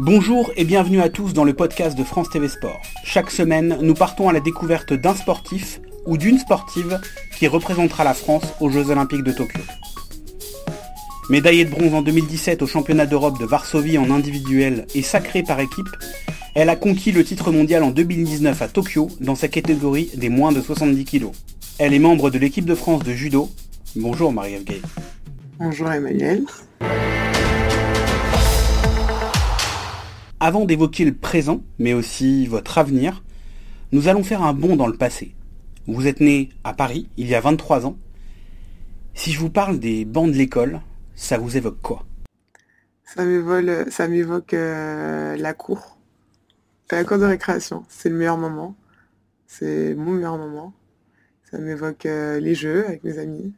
Bonjour et bienvenue à tous dans le podcast de France TV Sport. Chaque semaine, nous partons à la découverte d'un sportif ou d'une sportive qui représentera la France aux Jeux Olympiques de Tokyo. Médaillée de bronze en 2017 au championnat d'Europe de Varsovie en individuel et sacrée par équipe, elle a conquis le titre mondial en 2019 à Tokyo dans sa catégorie des moins de 70 kg. Elle est membre de l'équipe de France de judo. Bonjour Marie-Ève. Bonjour Emmanuel. Avant d'évoquer le présent, mais aussi votre avenir, nous allons faire un bond dans le passé. Vous êtes né à Paris il y a 23 ans. Si je vous parle des bancs de l'école, ça vous évoque quoi? Ça m'évoque, ça m'évoque euh, la cour. La cour de récréation. C'est le meilleur moment. C'est mon meilleur moment. Ça m'évoque euh, les jeux avec mes amis.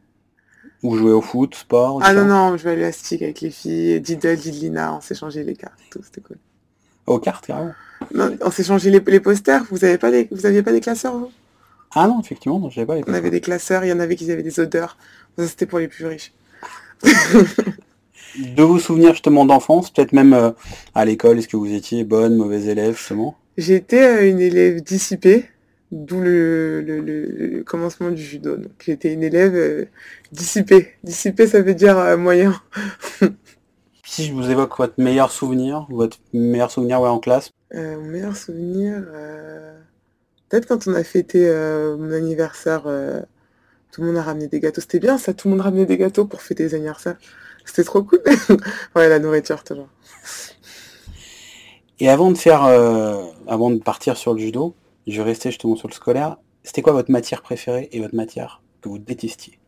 Vous jouez au foot, sport Ah non, non, je vais à l'élastique avec les filles. Diddle, Didlina, on s'est changé les cartes. Tout, c'était cool. Aux cartes, carrément Non, on s'est changé les, les posters. Vous avez pas des, vous aviez pas des classeurs, vous Ah non, effectivement, non, j'avais pas les On avait des classeurs, il y en avait qui avaient des odeurs. C'était pour les plus riches. De vos souvenirs justement d'enfance, peut-être même euh, à l'école, est-ce que vous étiez bonne, mauvaise élève justement? J'étais euh, une élève dissipée, d'où le, le, le- le commencement du judo. Donc j'étais une élève euh, dissipée. Dissipée, ça veut dire moyen. Si je vous évoque votre meilleur souvenir, votre meilleur souvenir ouais, en classe, Euh, mon meilleur souvenir, euh, peut-être quand on a fêté euh, mon anniversaire, tout le monde a ramené des gâteaux. C'était bien ça, tout le monde ramenait des gâteaux pour fêter les anniversaires. C'était trop cool. ouais, la nourriture toujours. Et avant de faire, avant de partir sur le judo, je vais rester justement sur le scolaire. C'était quoi votre matière préférée et votre matière que vous détestiez?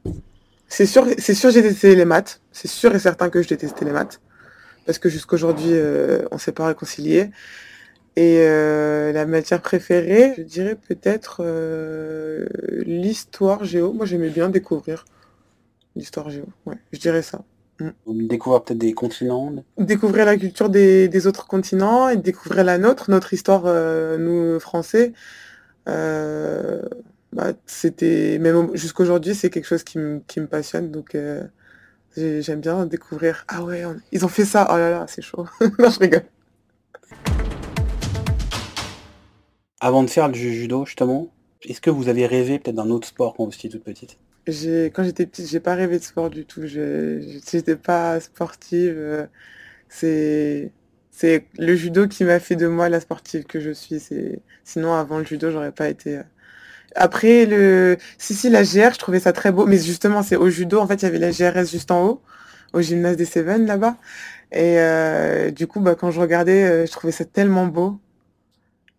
C'est sûr, c'est sûr, j'ai détesté les maths. C'est sûr et certain que je détestais les maths. Parce que jusqu'aujourd'hui, euh, on s'est pas réconcilié. Et euh, la matière préférée, je dirais peut-être euh, l'histoire géo. Moi, j'aimais bien découvrir l'histoire géo. Ouais, je dirais ça. Vous découvrez peut-être des continents Découvrir la culture des, des autres continents et découvrir la nôtre, notre histoire, euh, nous, Français. Bah, c'était, même au- jusqu'aujourd'hui, c'est quelque chose qui me, passionne. Donc, j'aime bien découvrir. Ah ouais, on- ils ont fait ça. Oh là là, c'est chaud. non, je rigole. Avant de faire le ju- judo justement, est-ce que vous avez rêvé peut-être d'un autre sport quand vous étiez toute petite? Quand j'étais petite, j'ai pas rêvé de sport du tout. J'étais pas sportive. C'est, c'est le judo qui m'a fait de moi la sportive que je suis. Sinon, avant le judo, j'aurais pas été. Après, le, si, si, la GR, je trouvais ça très beau. Mais justement, c'est au judo. En fait, il y avait la GRS juste en haut, au gymnase des Cévennes, là-bas. Et euh, du coup, bah, quand je regardais, euh, je trouvais ça tellement beau.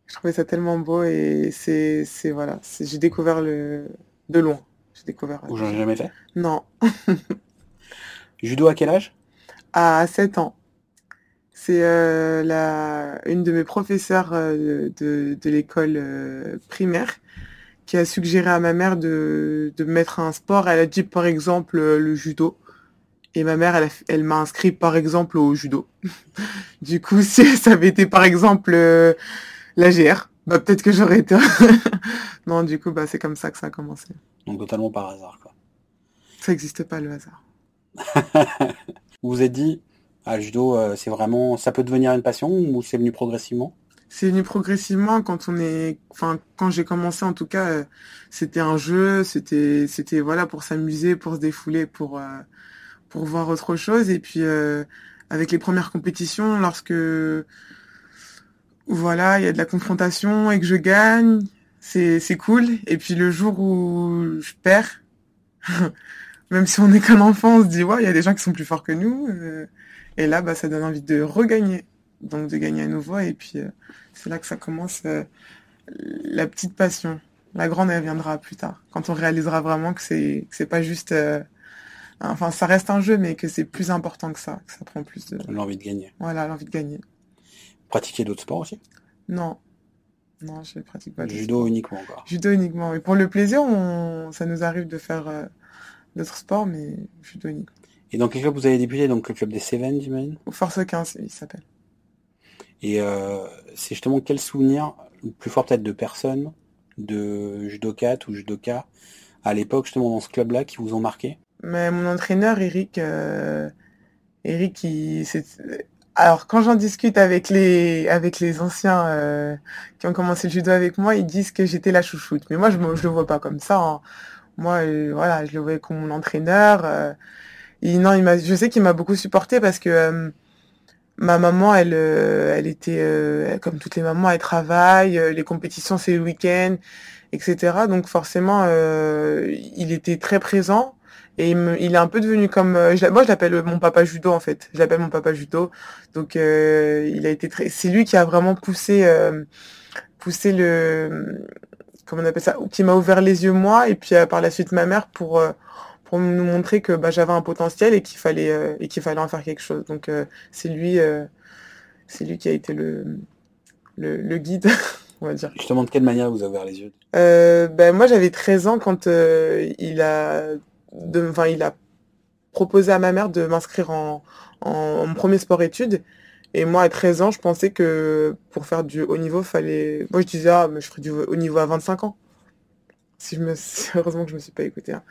Je trouvais ça tellement beau et c'est, c'est, voilà. c'est- j'ai découvert le, de loin. J'ai découvert. Ou j'en ai jamais fait? Non, Judo à quel âge? À 7 ans. C'est euh, la, une de mes professeurs euh, de, de l'école euh, primaire qui a suggéré à ma mère de, de mettre un sport. Elle a dit par exemple euh, le judo. Et ma mère, elle, elle m'a inscrit par exemple au judo. du coup, si ça avait été par exemple euh, la GR, bah, peut-être que j'aurais été... non, du coup, bah, c'est comme ça que ça a commencé. Donc totalement par hasard quoi. Ça n'existe pas le hasard. Vous vous êtes dit, ah, le judo euh, c'est vraiment, ça peut devenir une passion ou c'est venu progressivement? C'est venu progressivement quand on est, enfin quand j'ai commencé en tout cas, euh, c'était un jeu, c'était c'était voilà pour s'amuser, pour se défouler, pour euh, pour voir autre chose. Et puis euh, avec les premières compétitions, lorsque voilà il y a de la confrontation et que je gagne, c'est c'est cool. Et puis le jour où je perds, même si on n'est qu'un enfant, on se dit ouais il y a des gens qui sont plus forts que nous euh, et là bah ça donne envie de regagner donc de gagner à nouveau et puis euh, c'est là que ça commence euh, la petite passion. La grande, elle viendra plus tard, quand on réalisera vraiment que c'est que c'est pas juste, euh, enfin ça reste un jeu, mais que c'est plus important que ça, que ça prend plus de, L'envie de gagner. voilà, l'envie de gagner. Pratiquer d'autres sports aussi? Non, non, je pratique pas judo sport. uniquement encore. Judo uniquement. Mais pour le plaisir, on, ça nous arrive de faire euh, d'autres sports, mais judo uniquement. Et dans quel club vous avez débuté? Donc le club des Cévennes j'imagine? Au Force 15, il s'appelle. Et euh, c'est justement quel souvenir, le plus fort peut-être de personnes, de judokat ou judoka, à l'époque justement dans ce club-là qui vous ont marqué? Mais mon entraîneur, Eric, euh, Eric, il, Alors, quand j'en discute avec les, avec les anciens euh, qui ont commencé le judo avec moi, ils disent que j'étais la chouchoute. Mais moi, je ne le vois pas comme ça. hein. Moi, voilà, je le voyais comme mon entraîneur. non, il m'a, je sais qu'il m'a beaucoup supporté parce que ma maman, elle, euh, elle était, euh, comme toutes les mamans, elle travaille. euh, les compétitions, c'est le week-end, etc. Donc forcément, euh, il était très présent. Et il, me- il est un peu devenu comme... euh, moi, je l'appelle mon papa judo, en fait. Je l'appelle mon papa judo. Donc, il a été très... C'est lui qui a vraiment poussé, poussé le... Comment on appelle ça? Qui m'a ouvert les yeux, moi, et puis par la suite ma mère, pour, pour nous montrer que bah, j'avais un potentiel et qu'il fallait, euh, et qu'il fallait en faire quelque chose. Donc, euh, c'est lui, euh, c'est lui qui a été le, le, le guide, on va dire. Justement, de quelle manière vous avez ouvert les yeux? Ben moi j'avais 13 ans quand il a de, enfin, il a proposé à ma mère de m'inscrire en, en, en premier sport-études. Et moi à 13 ans, je pensais que pour faire du haut niveau, fallait. Moi je disais ah mais je ferais du haut niveau à 25 ans. Si je me heureusement que je me suis pas écoutée. hein.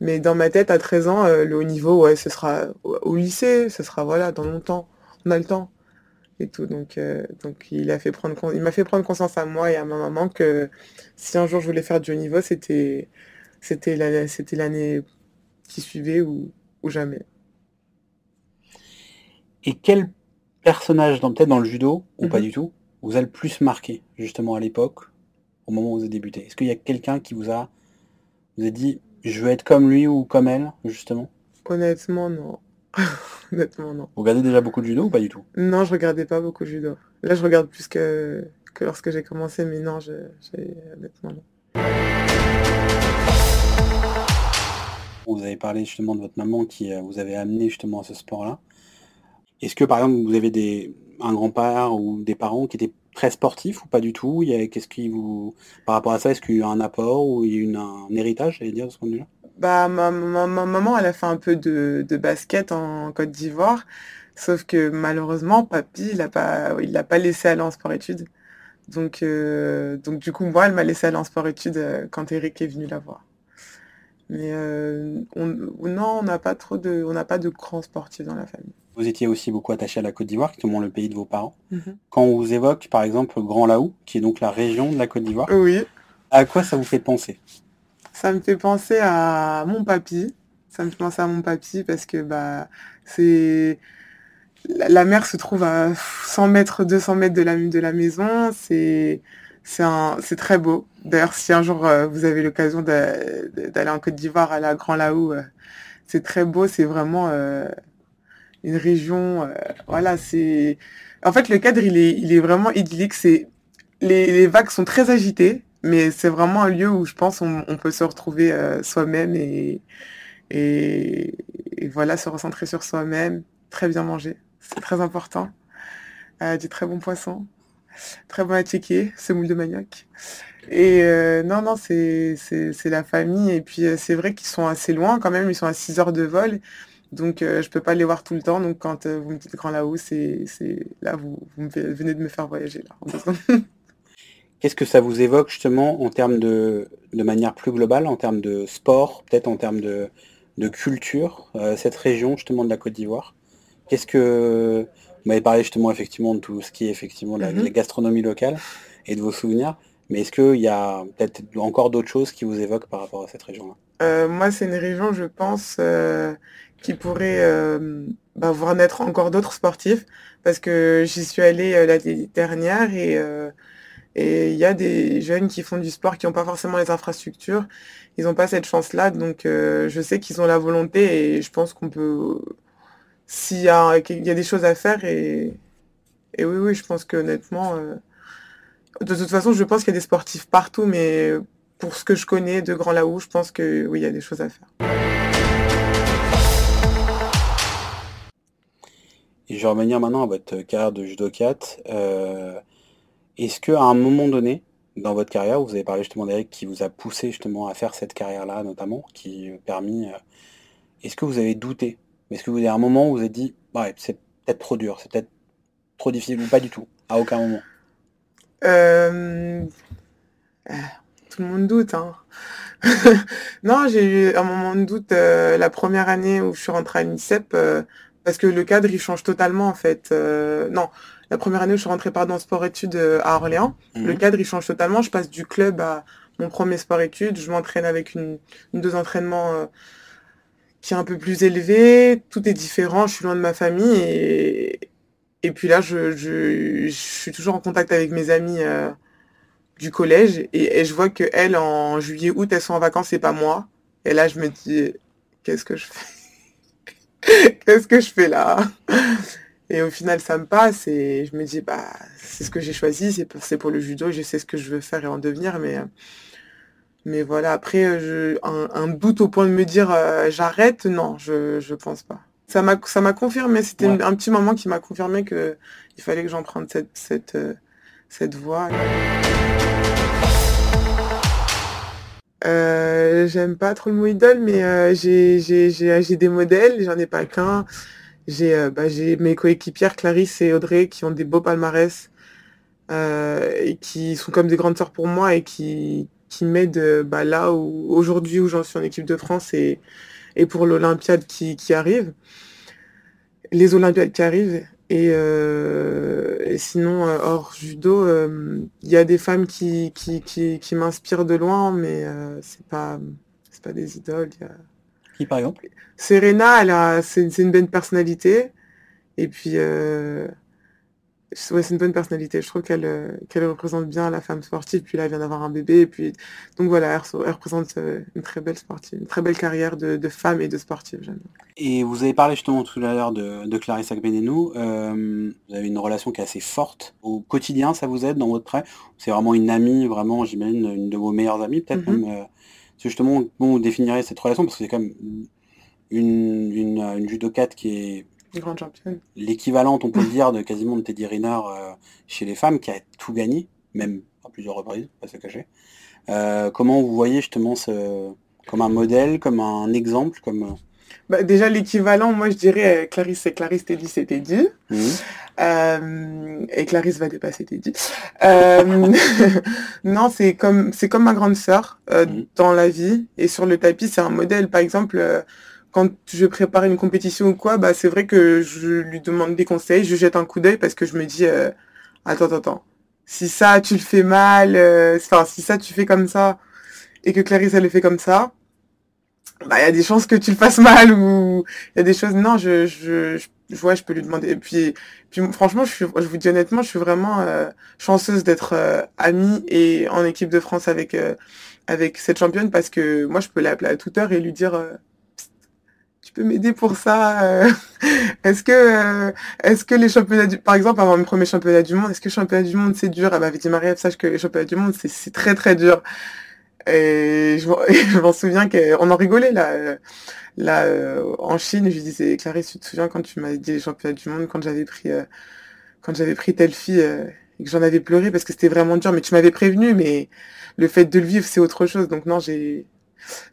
Mais dans ma tête à 13 ans, euh, le haut niveau, ouais, ce sera au, lycée, ce sera voilà, dans longtemps. On a le temps et tout. Donc, euh, donc il a fait prendre, con- il m'a fait prendre conscience à moi et à ma maman que si un jour je voulais faire du haut niveau, c'était, c'était la- c'était l'année qui suivait ou, ou jamais. Et quel personnage, dans- peut-être dans le judo, ou pas Mhm. du tout, vous a le plus marqué, justement, à l'époque, au moment où vous avez débuté Est-ce qu'il y a quelqu'un qui vous a, vous a dit, je veux être comme lui ou comme elle, justement? Honnêtement, non. Honnêtement, non. Vous regardez déjà beaucoup de judo ou pas du tout? Non, je regardais pas beaucoup judo. Là, je regarde plus que, que lorsque j'ai commencé, mais non, je, j'ai- honnêtement, non. Vous avez parlé justement de votre maman qui euh, vous avait amené justement à ce sport-là. Est-ce que par exemple vous avez des, un grand-père ou des parents qui étaient très sportifs ou pas du tout? Il y a- Qu'est-ce qui vous, par rapport à ça, est-ce qu'il y a un apport ou il y a une- un héritage, j'allais dire, de ce point de vue-là? Bah, ma, ma- ma maman, elle a fait un peu de, de basket en Côte d'Ivoire, sauf que malheureusement, papy, il a pas, il l'a pas laissé aller en sport-études. Donc, euh, donc du coup, moi, elle m'a laissé aller en sport-études euh, quand Eric est venu la voir. Mais euh, on, non, on n'a pas trop de, on n'a pas de grands sportifs dans la famille. Vous étiez aussi beaucoup attaché à la Côte d'Ivoire, qui est au moins le pays de vos parents. Mhm. Quand on vous évoque par exemple Grand Laou, qui est donc la région de la Côte d'Ivoire, Oui, à quoi ça vous fait penser? Ça me fait penser à mon papy. Ça me fait penser à mon papy parce que bah c'est la, mer se trouve à 100 mètres, 200 mètres de la, de la maison. C'est c'est un, c'est très beau. D'ailleurs, si un jour euh, vous avez l'occasion d'a- d'aller en Côte d'Ivoire, à la Grand Laou, euh, c'est très beau. C'est vraiment euh, une région. euh, voilà, c'est. En fait, le cadre, il est, il est vraiment idyllique. C'est les, les vagues sont très agitées, mais c'est vraiment un lieu où je pense on, peut se retrouver euh, soi-même et, et, voilà, se recentrer sur soi-même, très bien manger, c'est très important. Euh, du très bon poisson, très bon attiqué, semoule de manioc. Et non, non, c'est la famille. Et puis c'est vrai qu'ils sont assez loin quand même, ils sont à 6 heures de vol. Donc euh, je peux pas les voir tout le temps. Donc quand euh, vous me dites Grand Laos, c'est c'est là vous, vous me venez de me faire voyager là. Qu'est-ce que ça vous évoque justement en termes de, de manière plus globale, en termes de sport, peut-être en termes de, de culture, euh, cette région justement de la Côte d'Ivoire? Qu'est-ce que vous m'avez parlé justement effectivement de tout ce qui est effectivement la, Mhm. la gastronomie locale et de vos souvenirs, mais est-ce qu'il y a peut-être encore d'autres choses qui vous évoquent par rapport à cette région-là? Euh, moi, c'est une région, je pense, euh, qui pourrait euh, bah, voir naître encore d'autres sportifs, parce que j'y suis allée euh, l'année dernière et euh, et il y a des jeunes qui font du sport qui n'ont pas forcément les infrastructures, ils n'ont pas cette chance-là, donc euh, je sais qu'ils ont la volonté et je pense qu'on peut, s'il y a, des choses à faire et, oui, oui, je pense que honnêtement, de toute façon, je pense qu'il y a des sportifs partout, mais pour ce que je connais de Grand Laou, je pense que oui, il y a des choses à faire. Et je vais revenir maintenant à votre carrière de judokate. Euh, Est-ce qu'à un moment donné, dans votre carrière, vous avez parlé justement d'Eric qui vous a poussé justement à faire cette carrière-là notamment, qui a permis... euh, Est-ce que vous avez douté? Est-ce que vous avez un moment où vous êtes dit, ouais, c'est peut-être trop dur, c'est peut-être trop difficile ou pas du tout À aucun moment? Euh, ah, tout le monde doute, hein. Non, j'ai eu un moment de doute euh, la première année où je suis rentrée à l'INSEP, euh, Parce que le cadre, il change totalement, en fait. Euh, non, la première année où je suis rentrée par dans sport-études euh, à Orléans, le Mhm. cadre, il change totalement. Je passe du club à mon premier sport-études. Je m'entraîne avec une, une dose d'entraînement euh, qui est un peu plus élevée. Tout est différent. Je suis loin de ma famille. Et, et puis là, je, je, je suis toujours en contact avec mes amis euh, du collège. Et, et je vois que elles, en juillet, août, elles sont en vacances et pas moi. Et là, je me dis, qu'est-ce que je fais? Qu'est-ce que je fais là? Et au final, ça me passe et je me dis, bah, c'est ce que j'ai choisi, c'est pour, le judo, je sais ce que je veux faire et en devenir, mais, mais voilà, après, euh, je, un, un doute au point de me dire, euh, j'arrête, non, je, je pense pas. Ça m'a, confirmé, c'était Ouais. un petit moment qui m'a confirmé que il fallait que j'emprunte cette, cette, euh, cette voie. Euh, j'aime pas trop le mot idole, mais euh, j'ai, j'ai, des modèles, j'en ai pas qu'un. J'ai euh, bah, mes coéquipières Clarisse et Audrey qui ont des beaux palmarès euh, et qui sont comme des grandes sœurs pour moi et qui, qui m'aident euh, bah, là où aujourd'hui où j'en suis en équipe de France et, et pour l'Olympiade qui, qui arrive, les Olympiades qui arrivent. Et, euh, et sinon, euh, hors judo, euh, il y a des femmes qui, qui, qui, qui m'inspirent de loin, mais euh, c'est pas, c'est pas des idoles. il y a- Qui, par exemple? Serena, elle a, c'est, c'est une bonne personnalité. Et puis, euh, ouais, c'est une bonne personnalité. Je trouve qu'elle euh, qu'elle représente bien la femme sportive. Puis là, elle vient d'avoir un bébé. Et puis, donc voilà, elle, re- elle représente euh, une très belle sportive, une très belle carrière de, de femme et de sportive. J'aime. Et vous avez parlé justement tout à l'heure de, de Clarisse Agbenenou. Euh, vous avez une relation qui est assez forte. Au quotidien, ça vous aide dans votre prêt C'est vraiment une amie, vraiment, j'imagine, une de vos meilleures amies, peut-être Mhm. même. euh, c'est justement, comment vous définirez cette relation Parce que c'est comme une, une, une judokate qui est Une grande championne. l'équivalente, on peut le dire, de quasiment de Teddy Riner euh, chez les femmes, qui a tout gagné, même à plusieurs reprises, pas se cacher. Euh, comment vous voyez justement ce, comme un modèle, comme un exemple, comme... euh, Bah, déjà, l'équivalent, moi, je dirais euh, Clarisse, c'est Clarisse, Teddy, c'est Teddy. mhm. Euh, et Clarisse va dépasser Teddy. Euh, non, c'est comme c'est comme ma grande sœur Mhm. dans la vie et sur le tapis, c'est un modèle. Par exemple, quand je prépare une compétition ou quoi, bah c'est vrai que je lui demande des conseils, je jette un coup d'œil parce que je me dis euh, attends attends attends, si ça tu le fais mal, euh, enfin si ça tu fais comme ça et que Clarisse elle le fait comme ça, bah il y a des chances que tu le fasses mal ou il y a des choses. Non je je je, ouais, je peux lui demander. Et puis puis franchement je suis je vous dis honnêtement je suis vraiment euh, chanceuse d'être euh, amie et en équipe de France avec euh, avec cette championne parce que moi je peux l'appeler à toute heure et lui dire euh, peux m'aider pour ça euh, est-ce que euh, est-ce que les championnats du par exemple avant mes premiers championnats du monde est-ce que les championnats du monde c'est dur? Elle m'avait dit Marie-Ève sache que les championnats du monde c'est très très dur et je, m'en- souviens qu'on en rigolait là. euh, Là, en Chine, je lui disais, Clarisse, tu te souviens quand tu m'as dit les championnats du monde, quand j'avais pris, euh, quand j'avais pris telle fille et que j'en avais pleuré parce que c'était vraiment dur, mais tu m'avais prévenu, mais le fait de le vivre, c'est autre chose. Donc non, j'ai,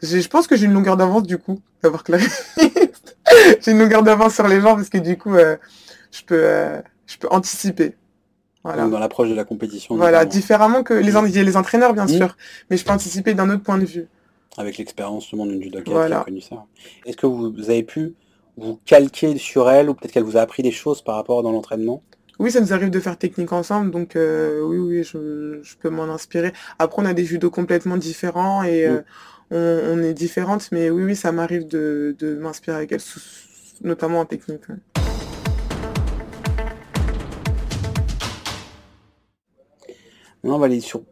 je pense que j'ai une longueur d'avance du coup, d'avoir Clarisse. j'ai une longueur d'avance sur les gens parce que du coup, euh, je peux, euh, je peux anticiper. Voilà. Dans l'approche de la compétition. Voilà, différemment que les, en- les entraîneurs, bien Mhm. sûr, mais je peux anticiper d'un autre point de vue. avec l'expérience justement d'une judoka qui Voilà. a connu ça. Est-ce que vous, avez pu vous calquer sur elle ou peut-être qu'elle vous a appris des choses par rapport dans l'entraînement? Oui, ça nous arrive de faire technique ensemble, donc euh, oui, oui, je, je peux m'en inspirer. Après, on a des judos complètement différents et euh, on, on est différentes, mais oui, oui, ça m'arrive de, de m'inspirer avec elle, sous- notamment en technique. ouais. Non, on va aller sur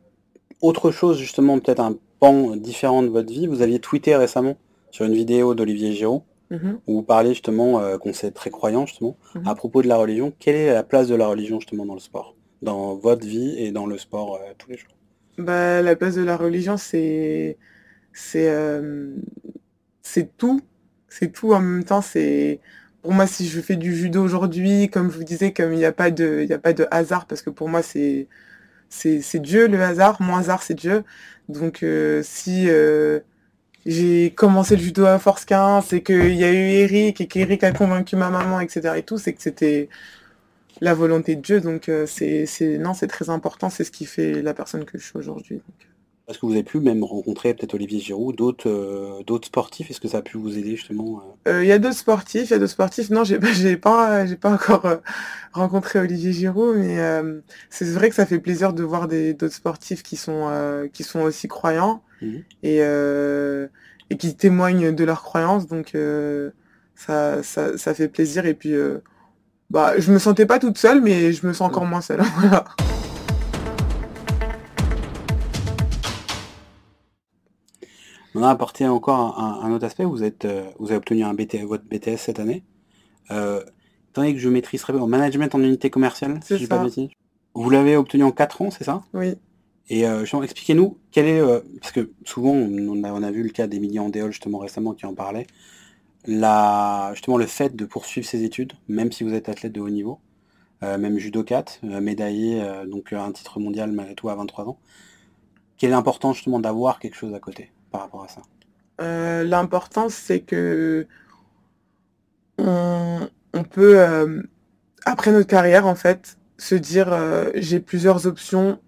autre chose justement, peut-être un pan différent de votre vie. Vous aviez tweeté récemment sur une vidéo d'Olivier Giraud Mhm. où vous parlez justement euh, qu'on s'est très croyant justement Mhm. à propos de la religion. Quelle est la place de la religion justement dans le sport, dans votre vie et dans le sport euh, tous les jours? Bah, la place de la religion, c'est, c'est, euh, c'est tout. C'est tout en même temps. C'est, pour moi, si je fais du judo aujourd'hui, comme je vous disais, comme il n'y a pas de, il y a pas de hasard, parce que pour moi, c'est, c'est, Dieu le hasard. Mon hasard, c'est Dieu. Donc, euh, si euh, j'ai commencé le judo à Force 15, c'est qu'il y a eu Eric et qu'Eric a convaincu ma maman, etc. et tout, c'est que c'était la volonté de Dieu. Donc, c'est, c'est, non, c'est très important. C'est ce qui fait la personne que je suis aujourd'hui. Est-ce que vous avez pu même rencontrer peut-être Olivier Giroud, d'autres euh, d'autres sportifs Est-ce que ça a pu vous aider justement Il y a d'autres sportifs, il y a d'autres sportifs. Non, j'ai pas j'ai pas encore rencontré Olivier Giroud, mais c'est vrai que ça fait plaisir de voir d'autres sportifs qui sont qui sont aussi croyants mmh et et qui témoignent de leur croyance. Donc ça, ça, ça fait plaisir et puis bah je me sentais pas toute seule, mais je me sens encore moins seule. voilà. On a apporté encore un, autre aspect. Vous, êtes, euh, vous avez obtenu un BT, votre BTS cette année. Euh, étant donné que je maîtrise très bien management en unité commerciale, si je pas Vous l'avez obtenu en 4 ans, c'est ça? Oui. Et euh, expliquez-nous quel est, euh, parce que souvent on a, on a vu le cas d'Emilie Andéol justement récemment qui en parlait, la, justement le fait de poursuivre ses études, même si vous êtes athlète de haut niveau, même judo 4, médaillé, donc un titre mondial malgré tout à 23 ans, quelle est l'importance justement d'avoir quelque chose à côté? Par rapport à ça? Euh, L'important, c'est que on, peut, euh, après notre carrière, en fait, se dire euh, j'ai plusieurs options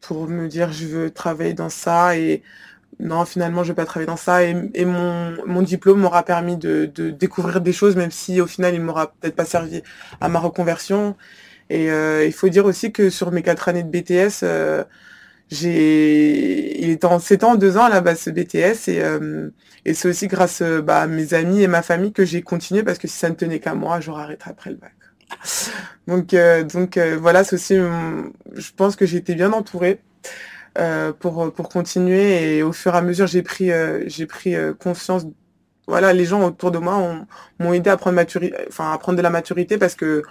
pour me dire je veux travailler dans ça et non, finalement, je vais pas travailler dans ça. Et, mon, diplôme m'aura permis de, découvrir des choses, même si au final, il m'aura peut-être pas servi à ma reconversion. Et il faut dire aussi que sur mes quatre années de BTS, j'ai il est en 7 ans, 2 ans là bas ce BTS et, euh, et c'est aussi grâce euh, bah, à mes amis et ma famille que j'ai continué parce que si ça ne tenait qu'à moi, j'aurais arrêté après le bac. Donc euh, donc voilà, c'est aussi je pense que j'ai été bien entourée pour pour continuer et au fur et à mesure j'ai pris j'ai pris conscience voilà, les gens autour de moi m'ont aidé à prendre maturité enfin à prendre de la maturité parce que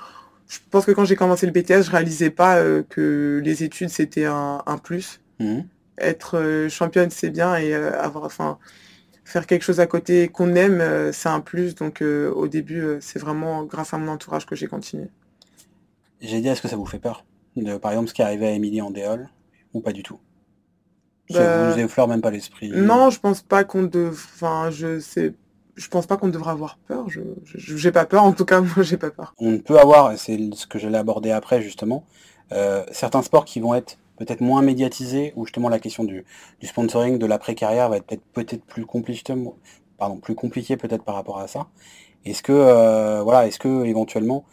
je pense que quand j'ai commencé le BTS, je réalisais pas euh, que les études c'était un, plus. Mhm. Être euh, championne c'est bien et euh, avoir, enfin, faire quelque chose à côté qu'on aime c'est un plus. Donc au début c'est vraiment grâce à mon entourage que j'ai continué. J'ai dit est-ce que ça vous fait peur de, Par exemple ce qui est arrivé à Émilie en déol ou pas du tout? Ça bah, vous effleure même pas l'esprit? Non, je pense pas qu'on de. Enfin, je sais je pense pas qu'on devrait avoir peur. Je j'ai pas peur. En tout cas, moi, j'ai pas peur. On peut avoir, c'est ce que j'allais aborder après justement, euh, certains sports qui vont être peut-être moins médiatisés, ou justement la question du, sponsoring, de l'après-carrière va être peut-être peut-être plus compliqué, pardon, plus compliqué peut-être par rapport à ça. Est-ce que euh, voilà, est-ce que éventuellement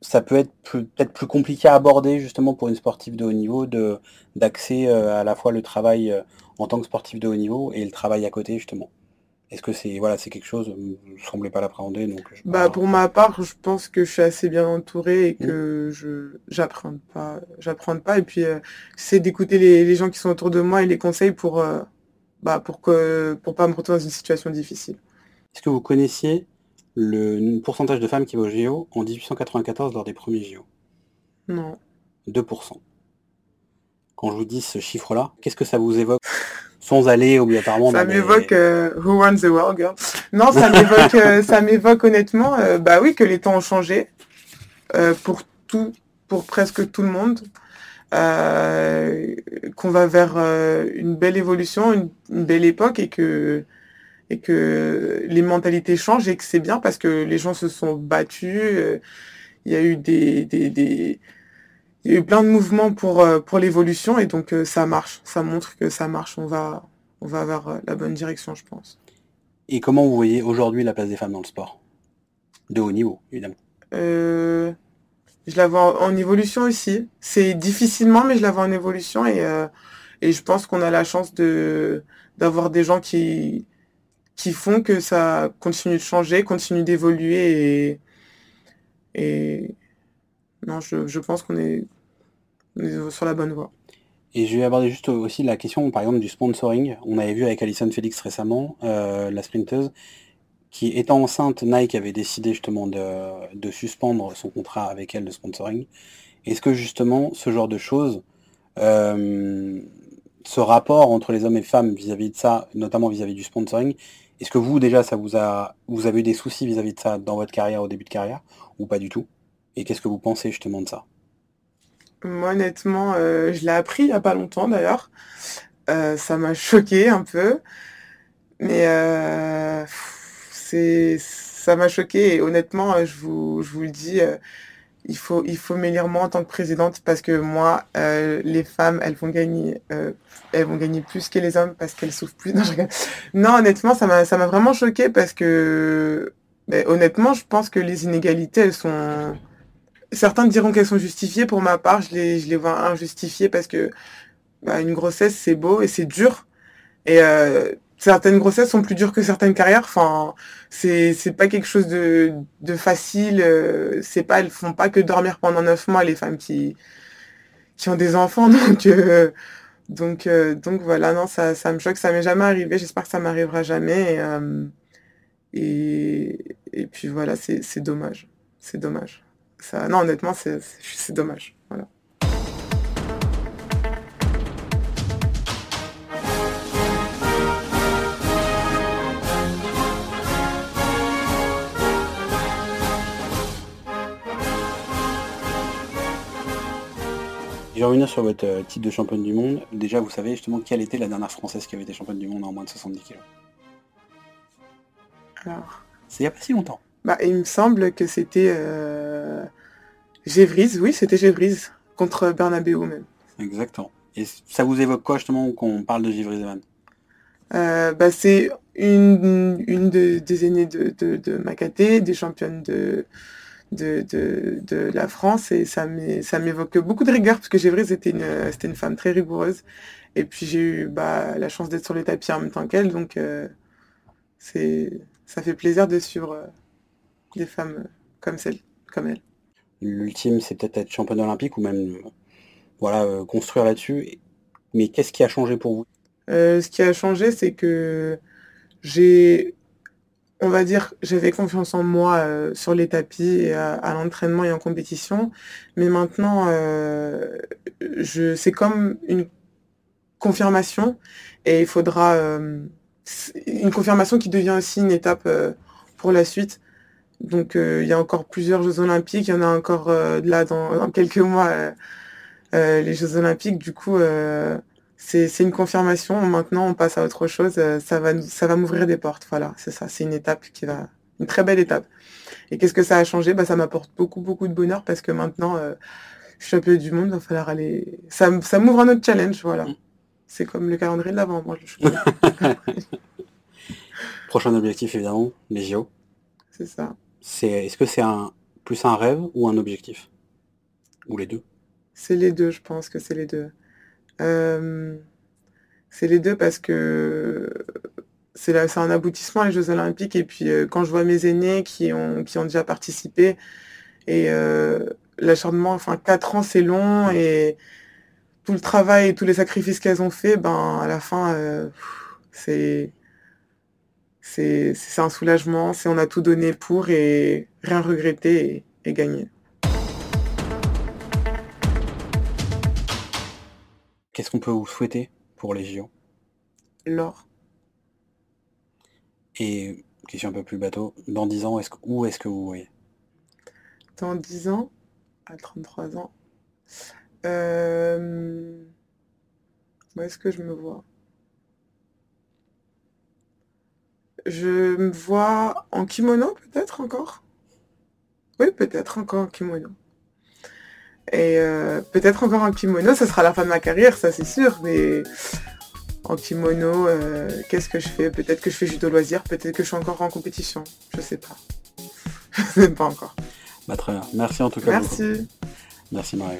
ça peut être peut-être plus compliqué à aborder justement pour une sportive de haut niveau de euh, à la fois le travail en tant que sportif de haut niveau et le travail à côté justement? Est-ce que c'est voilà, c'est quelque chose, vous ne semblez pas l'appréhender donc Bah pour ma part, je pense que je suis assez bien entouré et mmh. que je j'apprends pas, j'apprends pas et puis euh, c'est d'écouter les, gens qui sont autour de moi et les conseils pour euh, bah pour que pour pas me retrouver dans une situation difficile. Est-ce que vous connaissiez le pourcentage de femmes qui vont au JO en 1894 lors des premiers JO Non. 2%. Quand je vous dis ce chiffre-là, qu'est-ce que ça vous évoque? Sans aller obligatoirement. Ça m'évoque euh, Who Runs the World, girl. Non, ça m'évoque, euh, ça m'évoque honnêtement, euh, bah oui, que les temps ont changé pour tout, pour presque tout le monde, qu'on va vers une belle évolution, une, belle époque et que et que les mentalités changent et que c'est bien parce que les gens se sont battus. Il y a eu des, des, des il y a eu plein de mouvements pour, euh, pour l'évolution et donc euh, ça marche. Ça montre que ça marche. On va, on va vers euh, la bonne direction, je pense. Et comment vous voyez aujourd'hui la place des femmes dans le sport? De haut niveau, évidemment. je la vois en, évolution aussi. C'est difficilement, mais je la vois en évolution et, et je pense qu'on a la chance de d'avoir des gens qui, qui font que ça continue de changer, continue d'évoluer et, et, non, je, pense qu'on est, sur la bonne voie. Et je vais aborder juste aussi la question, par exemple, du sponsoring. On avait vu avec Alison Félix récemment, euh, la sprinteuse, qui étant enceinte, Nike avait décidé justement de, suspendre son contrat avec elle de sponsoring. Est-ce que justement, ce genre de choses, euh, ce rapport entre les hommes et femmes vis-à-vis de ça, notamment vis-à-vis du sponsoring, est-ce que vous déjà, ça vous a, vous avez eu des soucis vis-à-vis de ça dans votre carrière, au début de carrière, ou pas du tout? Et qu'est-ce que vous pensez justement de ça? Moi, honnêtement, euh, je l'ai appris il n'y a pas longtemps d'ailleurs. Euh, ça m'a choqué un peu. Mais euh, c'est ça m'a choqué et honnêtement, je vous, je vous le dis, il faut, il faut m'élire moi en tant que présidente parce que moi, euh, les femmes, elles vont gagner, euh, elles vont gagner plus que les hommes parce qu'elles souffrent plus. Non, honnêtement, ça m'a, ça m'a vraiment choqué parce que, ben, honnêtement, je pense que les inégalités, elles sont, certains diront qu'elles sont justifiées. Pour ma part, je les, je les vois injustifiées parce que, bah, une grossesse, c'est beau et c'est dur. Et euh, certaines grossesses sont plus dures que certaines carrières. Enfin, c'est pas quelque chose de, de facile. Euh, c'est pas elles font pas que dormir pendant neuf mois les femmes qui qui ont des enfants. Donc euh, donc euh, donc voilà non ça ça me choque. Ça m'est jamais arrivé. J'espère que ça m'arrivera jamais. Et, et, puis voilà c'est dommage. C'est dommage. Ça non honnêtement c'est dommage. Voilà. Je vais revenir sur votre euh, titre de championne du monde. Déjà, vous savez justement quelle était la dernière française qui avait été championne du monde en moins de 70 kg Alors. C'est il n'y a pas si longtemps. Bah, il me semble que c'était euh... Gévrise, oui, c'était Gévrise, contre Bernabeu même. Exactement. Et ça vous évoque quoi justement qu'on parle de Gévrise euh, bah, C'est une, une des aînées de, de, de Macaté, des championnes de, de, de, de, la France et ça m'évoque beaucoup de rigueur parce que Gévry c'était une, c'était une femme très rigoureuse et puis j'ai eu bah, la chance d'être sur le tapis en même temps qu'elle donc euh, c'est ça fait plaisir de suivre euh, des femmes comme celle comme elle. L'ultime c'est peut-être être championne olympique ou même voilà euh, construire là-dessus mais qu'est-ce qui a changé pour vous? Ce qui a changé c'est que j'ai on va dire, j'avais confiance en moi euh, sur les tapis, et à, l'entraînement et en compétition. Mais maintenant, euh, je, c'est comme une confirmation et il faudra euh, une confirmation qui devient aussi une étape pour la suite. Donc il y a encore plusieurs Jeux Olympiques, il y en a encore là dans, dans, quelques mois les Jeux Olympiques. Du coup, c'est une confirmation. Maintenant, on passe à autre chose. Euh, ça va, ça va m'ouvrir des portes. Voilà, c'est ça. C'est une étape qui va, une très belle étape. Et qu'est-ce que ça a changé? Bah, Ça m'apporte beaucoup, beaucoup de bonheur parce que maintenant, euh, je suis champion du monde. Il va falloir aller. Ça, ça m'ouvre un autre challenge. Voilà. Mm. C'est comme le calendrier de l'avant. Moi, je... Prochain objectif, évidemment, les JO. C'est ça. C'est, est-ce que c'est un, plus un rêve ou un objectif? Ou les deux? C'est les deux, je pense que c'est les deux. Euh, c'est les deux parce que c'est un aboutissement les Jeux Olympiques et puis euh, quand je vois mes aînés qui ont qui ont déjà participé et euh, l'acharnement enfin quatre ans c'est long et tout le travail et tous les sacrifices qu'elles ont fait ben à la fin c'est c'est un soulagement c'est on a tout donné pour et rien regretter et, et gagner. Qu'est-ce qu'on peut vous souhaiter pour les JO L'or. Et question un peu plus bateau, dans 10 ans, est où est-ce que vous voyez? Dans 10 ans, à 33 ans, euh, où est-ce que je me vois? Je me vois en kimono peut-être encore? Oui, peut-être encore en kimono. Et euh, peut-être encore en kimono, ça sera la fin de ma carrière, ça c'est sûr, mais en kimono, euh, qu'est-ce que je fais? Peut-être que je fais judo loisir, peut-être que je suis encore en compétition, je sais pas. je sais pas encore. Bah, très bien. Merci en tout cas. Merci. Merci Marie.